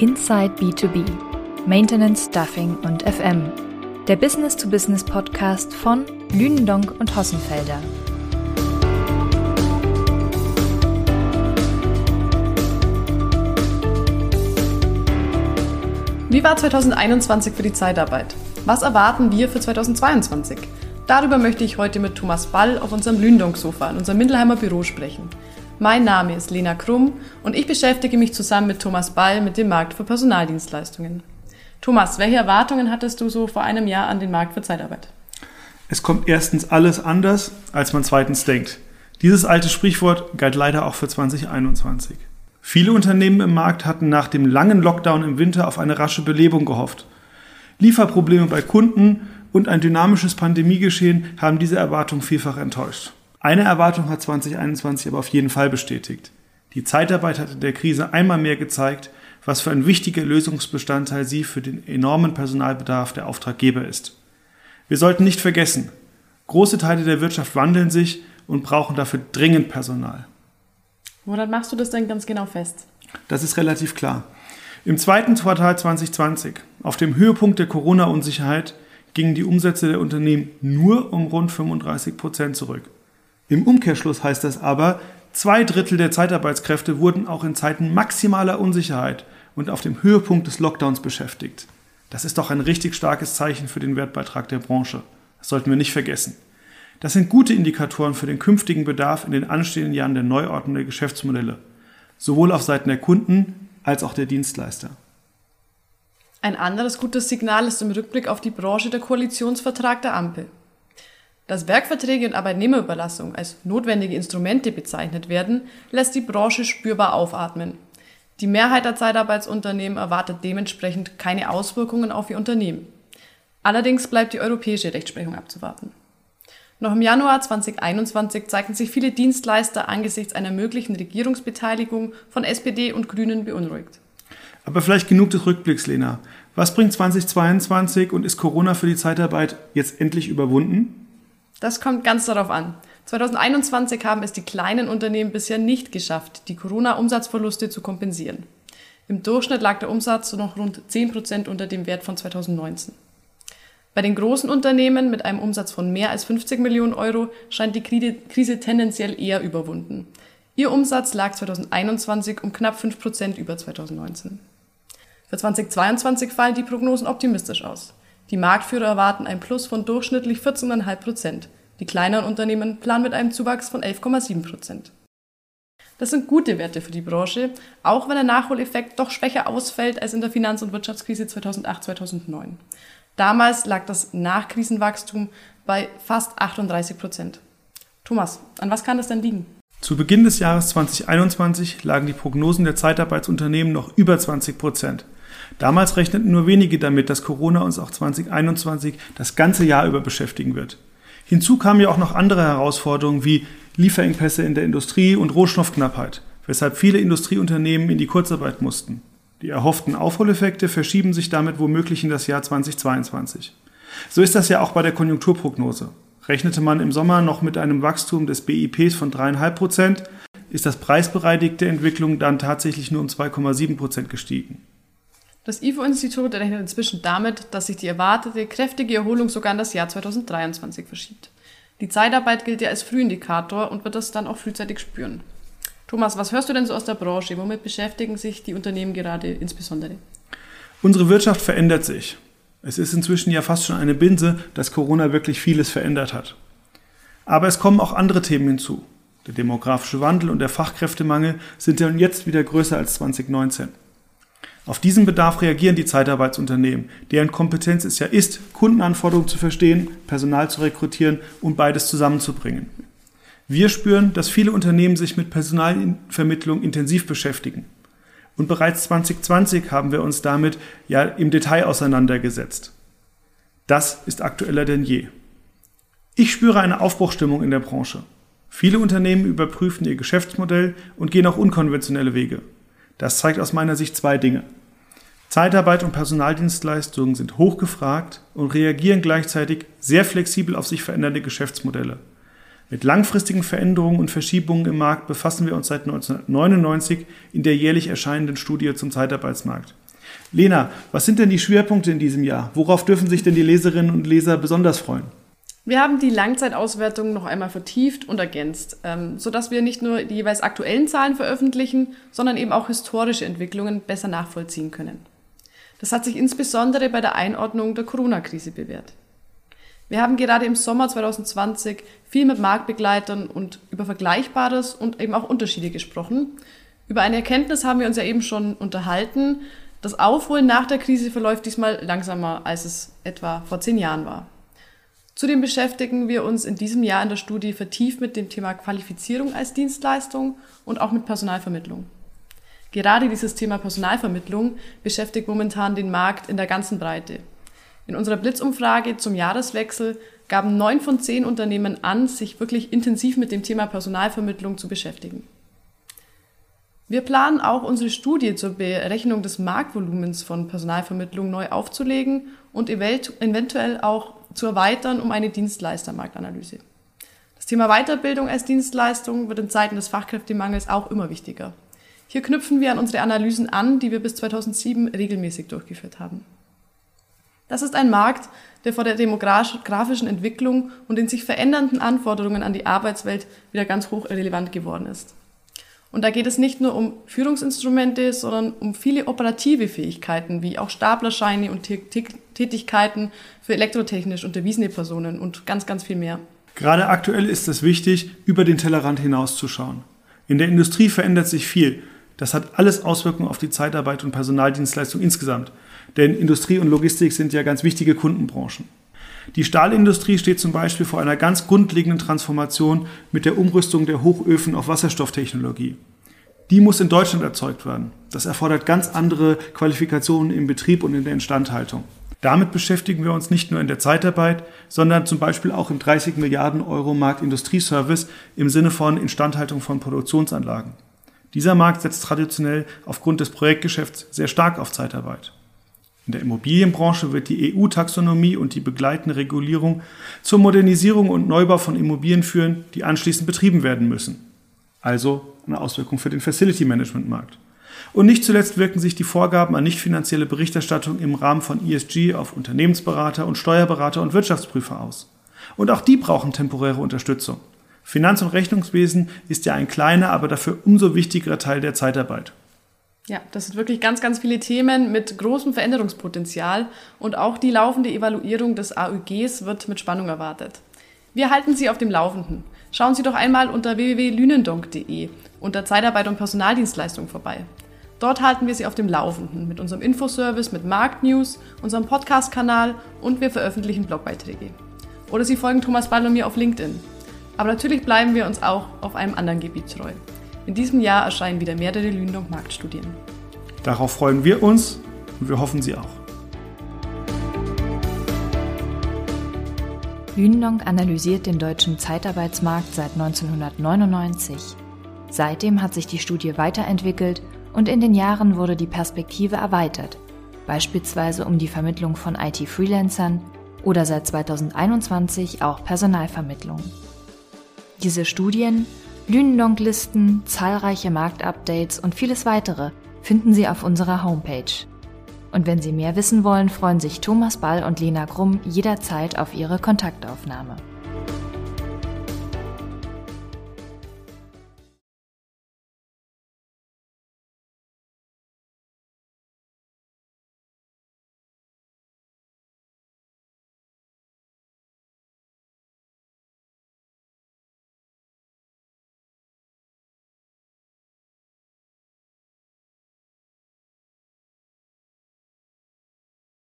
Inside B2B, Maintenance, Stuffing und FM. Der Business-to-Business-Podcast von Lünendonk und Hossenfelder. Wie war 2021 für die Zeitarbeit? Was erwarten wir für 2022? Darüber möchte ich heute mit Thomas Ball auf unserem Lündonk-Sofa in unserem Mindelheimer Büro sprechen. Mein Name ist Lena Krumm und ich beschäftige mich zusammen mit Thomas Ball mit dem Markt für Personaldienstleistungen. Thomas, welche Erwartungen hattest du so vor einem Jahr an den Markt für Zeitarbeit? Es kommt erstens alles anders, als man zweitens denkt. Dieses alte Sprichwort galt leider auch für 2021. Viele Unternehmen im Markt hatten nach dem langen Lockdown im Winter auf eine rasche Belebung gehofft. Lieferprobleme bei Kunden und ein dynamisches Pandemiegeschehen haben diese Erwartung vielfach enttäuscht. Eine Erwartung hat 2021 aber auf jeden Fall bestätigt. Die Zeitarbeit hat in der Krise einmal mehr gezeigt, was für ein wichtiger Lösungsbestandteil sie für den enormen Personalbedarf der Auftraggeber ist. Wir sollten nicht vergessen, große Teile der Wirtschaft wandeln sich und brauchen dafür dringend Personal. Woran machst du das denn ganz genau fest? Das ist relativ klar. Im zweiten Quartal 2020, auf dem Höhepunkt der Corona-Unsicherheit, gingen die Umsätze der Unternehmen nur um rund 35 Prozent zurück. Im Umkehrschluss heißt das aber, zwei Drittel der Zeitarbeitskräfte wurden auch in Zeiten maximaler Unsicherheit und auf dem Höhepunkt des Lockdowns beschäftigt. Das ist doch ein richtig starkes Zeichen für den Wertbeitrag der Branche. Das sollten wir nicht vergessen. Das sind gute Indikatoren für den künftigen Bedarf in den anstehenden Jahren der Neuordnung der Geschäftsmodelle, sowohl auf Seiten der Kunden als auch der Dienstleister. Ein anderes gutes Signal ist im Rückblick auf die Branche der Koalitionsvertrag der Ampel. Dass Werkverträge und Arbeitnehmerüberlassung als notwendige Instrumente bezeichnet werden, lässt die Branche spürbar aufatmen. Die Mehrheit der Zeitarbeitsunternehmen erwartet dementsprechend keine Auswirkungen auf ihr Unternehmen. Allerdings bleibt die europäische Rechtsprechung abzuwarten. Noch im Januar 2021 zeigten sich viele Dienstleister angesichts einer möglichen Regierungsbeteiligung von SPD und Grünen beunruhigt. Aber vielleicht genug des Rückblicks, Lena. Was bringt 2022 und ist Corona für die Zeitarbeit jetzt endlich überwunden? Das kommt ganz darauf an. 2021 haben es die kleinen Unternehmen bisher nicht geschafft, die Corona-Umsatzverluste zu kompensieren. Im Durchschnitt lag der Umsatz noch rund 10 Prozent unter dem Wert von 2019. Bei den großen Unternehmen mit einem Umsatz von mehr als 50 Millionen Euro scheint die Krise tendenziell eher überwunden. Ihr Umsatz lag 2021 um knapp 5 Prozent über 2019. Für 2022 fallen die Prognosen optimistisch aus. Die Marktführer erwarten ein Plus von durchschnittlich 14,5 Prozent. Die kleineren Unternehmen planen mit einem Zuwachs von 11,7 Prozent. Das sind gute Werte für die Branche, auch wenn der Nachholeffekt doch schwächer ausfällt als in der Finanz- und Wirtschaftskrise 2008-2009. Damals lag das Nachkrisenwachstum bei fast 38 Prozent. Thomas, an was kann das denn liegen? Zu Beginn des Jahres 2021 lagen die Prognosen der Zeitarbeitsunternehmen noch über 20 Prozent. Damals rechneten nur wenige damit, dass Corona uns auch 2021 das ganze Jahr über beschäftigen wird. Hinzu kamen ja auch noch andere Herausforderungen wie Lieferengpässe in der Industrie und Rohstoffknappheit, weshalb viele Industrieunternehmen in die Kurzarbeit mussten. Die erhofften Aufholeffekte verschieben sich damit womöglich in das Jahr 2022. So ist das ja auch bei der Konjunkturprognose. Rechnete man im Sommer noch mit einem Wachstum des BIPs von 3,5 Prozent, ist das preisbereinigte Entwicklung dann tatsächlich nur um 2,7 Prozent gestiegen. Das IFO-Institut rechnet inzwischen damit, dass sich die erwartete kräftige Erholung sogar in das Jahr 2023 verschiebt. Die Zeitarbeit gilt ja als Frühindikator und wird das dann auch frühzeitig spüren. Thomas, was hörst du denn so aus der Branche? Womit beschäftigen sich die Unternehmen gerade insbesondere? Unsere Wirtschaft verändert sich. Es ist inzwischen ja fast schon eine Binse, dass Corona wirklich vieles verändert hat. Aber es kommen auch andere Themen hinzu. Der demografische Wandel und der Fachkräftemangel sind ja jetzt wieder größer als 2019. Auf diesen Bedarf reagieren die Zeitarbeitsunternehmen, deren Kompetenz es ja ist, Kundenanforderungen zu verstehen, Personal zu rekrutieren und beides zusammenzubringen. Wir spüren, dass viele Unternehmen sich mit Personalvermittlung intensiv beschäftigen. Und bereits 2020 haben wir uns damit ja im Detail auseinandergesetzt. Das ist aktueller denn je. Ich spüre eine Aufbruchstimmung in der Branche. Viele Unternehmen überprüfen ihr Geschäftsmodell und gehen auch unkonventionelle Wege. Das zeigt aus meiner Sicht zwei Dinge. Zeitarbeit und Personaldienstleistungen sind hochgefragt und reagieren gleichzeitig sehr flexibel auf sich verändernde Geschäftsmodelle. Mit langfristigen Veränderungen und Verschiebungen im Markt befassen wir uns seit 1999 in der jährlich erscheinenden Studie zum Zeitarbeitsmarkt. Lena, was sind denn die Schwerpunkte in diesem Jahr? Worauf dürfen sich denn die Leserinnen und Leser besonders freuen? Wir haben die Langzeitauswertung noch einmal vertieft und ergänzt, ähm, sodass wir nicht nur die jeweils aktuellen Zahlen veröffentlichen, sondern eben auch historische Entwicklungen besser nachvollziehen können. Das hat sich insbesondere bei der Einordnung der Corona-Krise bewährt. Wir haben gerade im Sommer 2020 viel mit Marktbegleitern und über Vergleichbares und eben auch Unterschiede gesprochen. Über eine Erkenntnis haben wir uns ja eben schon unterhalten. Das Aufholen nach der Krise verläuft diesmal langsamer, als es etwa vor zehn Jahren war. Zudem beschäftigen wir uns in diesem Jahr in der Studie vertieft mit dem Thema Qualifizierung als Dienstleistung und auch mit Personalvermittlung. Gerade dieses Thema Personalvermittlung beschäftigt momentan den Markt in der ganzen Breite. In unserer Blitzumfrage zum Jahreswechsel gaben neun von zehn Unternehmen an, sich wirklich intensiv mit dem Thema Personalvermittlung zu beschäftigen. Wir planen auch unsere Studie zur Berechnung des Marktvolumens von Personalvermittlung neu aufzulegen und eventuell auch zu erweitern um eine Dienstleistermarktanalyse. Das Thema Weiterbildung als Dienstleistung wird in Zeiten des Fachkräftemangels auch immer wichtiger. Hier knüpfen wir an unsere Analysen an, die wir bis 2007 regelmäßig durchgeführt haben. Das ist ein Markt, der vor der demografischen Entwicklung und den sich verändernden Anforderungen an die Arbeitswelt wieder ganz hoch relevant geworden ist. Und da geht es nicht nur um Führungsinstrumente, sondern um viele operative Fähigkeiten, wie auch Staplerscheine und Tätigkeiten für elektrotechnisch unterwiesene Personen und ganz, ganz viel mehr. Gerade aktuell ist es wichtig, über den Tellerrand hinauszuschauen. In der Industrie verändert sich viel. Das hat alles Auswirkungen auf die Zeitarbeit und Personaldienstleistung insgesamt. Denn Industrie und Logistik sind ja ganz wichtige Kundenbranchen. Die Stahlindustrie steht zum Beispiel vor einer ganz grundlegenden Transformation mit der Umrüstung der Hochöfen auf Wasserstofftechnologie. Die muss in Deutschland erzeugt werden. Das erfordert ganz andere Qualifikationen im Betrieb und in der Instandhaltung. Damit beschäftigen wir uns nicht nur in der Zeitarbeit, sondern zum Beispiel auch im 30 Milliarden Euro Markt Industrieservice im Sinne von Instandhaltung von Produktionsanlagen. Dieser Markt setzt traditionell aufgrund des Projektgeschäfts sehr stark auf Zeitarbeit. In der Immobilienbranche wird die EU-Taxonomie und die begleitende Regulierung zur Modernisierung und Neubau von Immobilien führen, die anschließend betrieben werden müssen. Also eine Auswirkung für den Facility Management Markt. Und nicht zuletzt wirken sich die Vorgaben an nicht finanzielle Berichterstattung im Rahmen von ESG auf Unternehmensberater und Steuerberater und Wirtschaftsprüfer aus. Und auch die brauchen temporäre Unterstützung. Finanz- und Rechnungswesen ist ja ein kleiner, aber dafür umso wichtigerer Teil der Zeitarbeit. Ja, das sind wirklich ganz, ganz viele Themen mit großem Veränderungspotenzial und auch die laufende Evaluierung des AÜGs wird mit Spannung erwartet. Wir halten Sie auf dem Laufenden. Schauen Sie doch einmal unter www.lünendonk.de unter Zeitarbeit und Personaldienstleistung vorbei. Dort halten wir Sie auf dem Laufenden mit unserem Infoservice, mit Marktnews, unserem Podcast-Kanal und wir veröffentlichen Blogbeiträge. Oder Sie folgen Thomas Ball und mir auf LinkedIn. Aber natürlich bleiben wir uns auch auf einem anderen Gebiet treu. In diesem Jahr erscheinen wieder mehrere Lündong Marktstudien. Darauf freuen wir uns und wir hoffen Sie auch. Lündong analysiert den deutschen Zeitarbeitsmarkt seit 1999. Seitdem hat sich die Studie weiterentwickelt und in den Jahren wurde die Perspektive erweitert, beispielsweise um die Vermittlung von IT-Freelancern oder seit 2021 auch Personalvermittlung. Diese Studien Lünendonk-Listen, zahlreiche Marktupdates und vieles weitere finden Sie auf unserer Homepage. Und wenn Sie mehr wissen wollen, freuen sich Thomas Ball und Lena Grumm jederzeit auf Ihre Kontaktaufnahme.